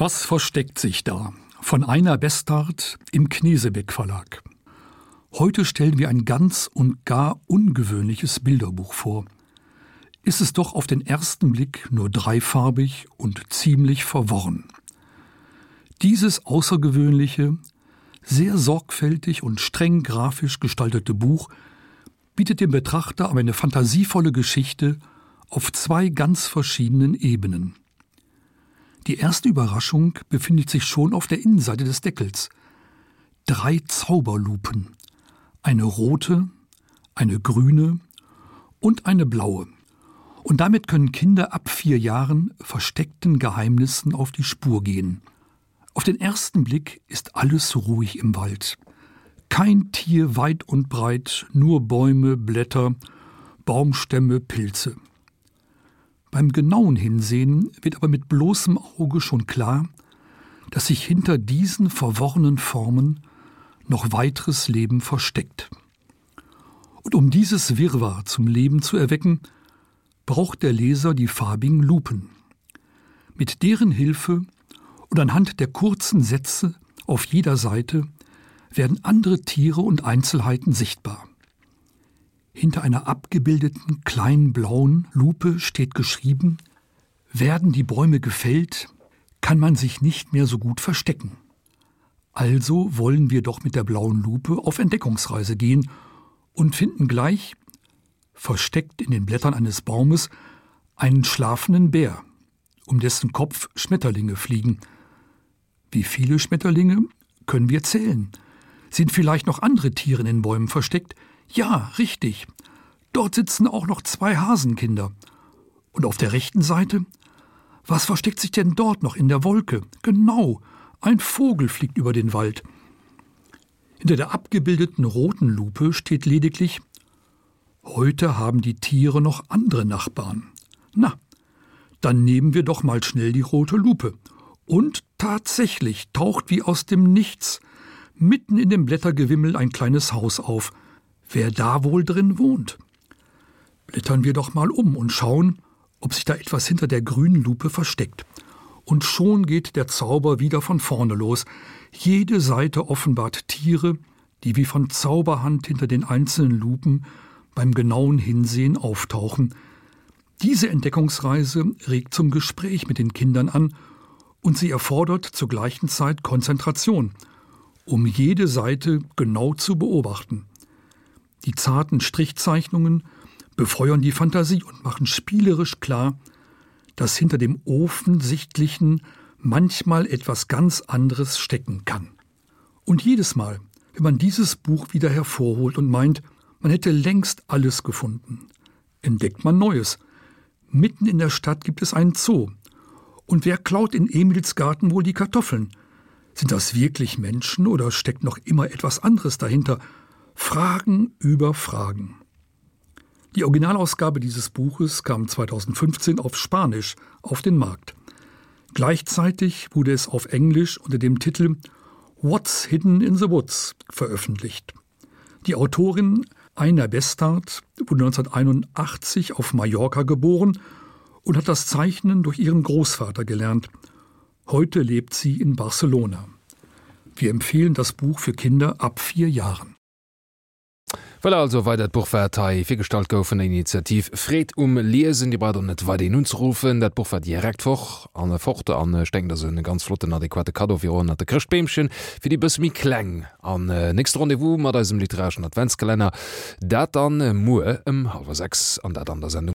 Was versteckt sich da? Von einer Bestart im Knesebeck Verlag. Heute stellen wir ein ganz und gar ungewöhnliches Bilderbuch vor. Ist es doch auf den ersten Blick nur dreifarbig und ziemlich verworren. Dieses außergewöhnliche, sehr sorgfältig und streng grafisch gestaltete Buch bietet dem Betrachter aber eine fantasievolle Geschichte auf zwei ganz verschiedenen Ebenen. Die erste Überraschung befindet sich schon auf der Innenseite des Deckels. Drei Zauberlupen, eine rote, eine grüne und eine blaue. Und damit können Kinder ab vier Jahren versteckten Geheimnissen auf die Spur gehen. Auf den ersten Blick ist alles ruhig im Wald. Kein Tier weit und breit, nur Bäume, Blätter, Baumstämme, Pilze. Beim genauen Hinsehen wird aber mit bloßem Auge schon klar, dass sich hinter diesen verworrenen Formen noch weiteres Leben versteckt. Und um dieses Wirrwarr zum Leben zu erwecken, braucht der Leser die farbigen Lupen. Mit deren Hilfe und anhand der kurzen Sätze auf jeder Seite werden andere Tiere und Einzelheiten sichtbar. Hinter einer abgebildeten kleinen blauen Lupe steht geschrieben: Werden die Bäume gefällt, kann man sich nicht mehr so gut verstecken. Also wollen wir doch mit der blauen Lupe auf Entdeckungsreise gehen und finden gleich, versteckt in den Blättern eines Baumes, einen schlafenden Bär, um dessen Kopf Schmetterlinge fliegen. Wie viele Schmetterlinge können wir zählen? Sind vielleicht noch andere Tiere in den Bäumen versteckt, Ja, richtig. Dort sitzen auch noch zwei Hasenkinder. Und auf der rechten Seite? Was versteckt sich denn dort noch in der Wolke? Genau, ein Vogel fliegt über den Wald. Hinter der abgebildeten roten Lupe steht lediglich: Heute haben die Tiere noch andere Nachbarn. Na, dann nehmen wir doch mal schnell die rote Lupe. Und tatsächlich taucht wie aus dem Nichts mitten in dem Blättergewimmel ein kleines Haus auf, wer da wohl drin wohnt. Blättern wir doch mal um und schauen, ob sich da etwas hinter der grünen Lupe versteckt. Und schon geht der Zauber wieder von vorne los. Jede Seite offenbart Tiere, die wie von Zauberhand hinter den einzelnen Lupen beim genauen Hinsehen auftauchen. Diese Entdeckungsreise regt zum Gespräch mit den Kindern an und sie erfordert zur gleichen Zeit Konzentration, um jede Seite genau zu beobachten. Die zarten Strichzeichnungen befeuern die Fantasie und machen spielerisch klar, dass hinter dem offensichtlichen manchmal etwas ganz anderes stecken kann. Und jedes Mal, wenn man dieses Buch wieder hervorholt und meint, man hätte längst alles gefunden, entdeckt man Neues. Mitten in der Stadt gibt es einen Zoo. Und wer klaut in Emils Garten wohl die Kartoffeln? Sind das wirklich Menschen oder steckt noch immer etwas anderes dahinter? Fragen über Fragen. Die Originalausgabe dieses Buches kam 2015 auf Spanisch auf den Markt. Gleichzeitig wurde es auf Englisch unter dem Titel „What's Hidden in the Woods veröffentlicht. Die Autorin Einer Bestart wurde 1981 auf Mallorca geboren und hat das Zeichnen durch ihren Großvater gelernt. Heute lebt sie in Barcelona. Wir empfehlen das Buch für Kinder ab vier Jahren. Well also wei dat Buchvertei firstalt goufen Initiativ Fred um Liesinn die Bader net war den uns dat Buch war direkt foch an Forte an steng dat den ganz flotten adäquate Kadofir an de Krchbemchen fir die bësmi kleng. An äh, näst Rendevous mat dem literarschen Adventskalender. Dat an äh, Mue ëm um, halb sechs an dat an der Sendung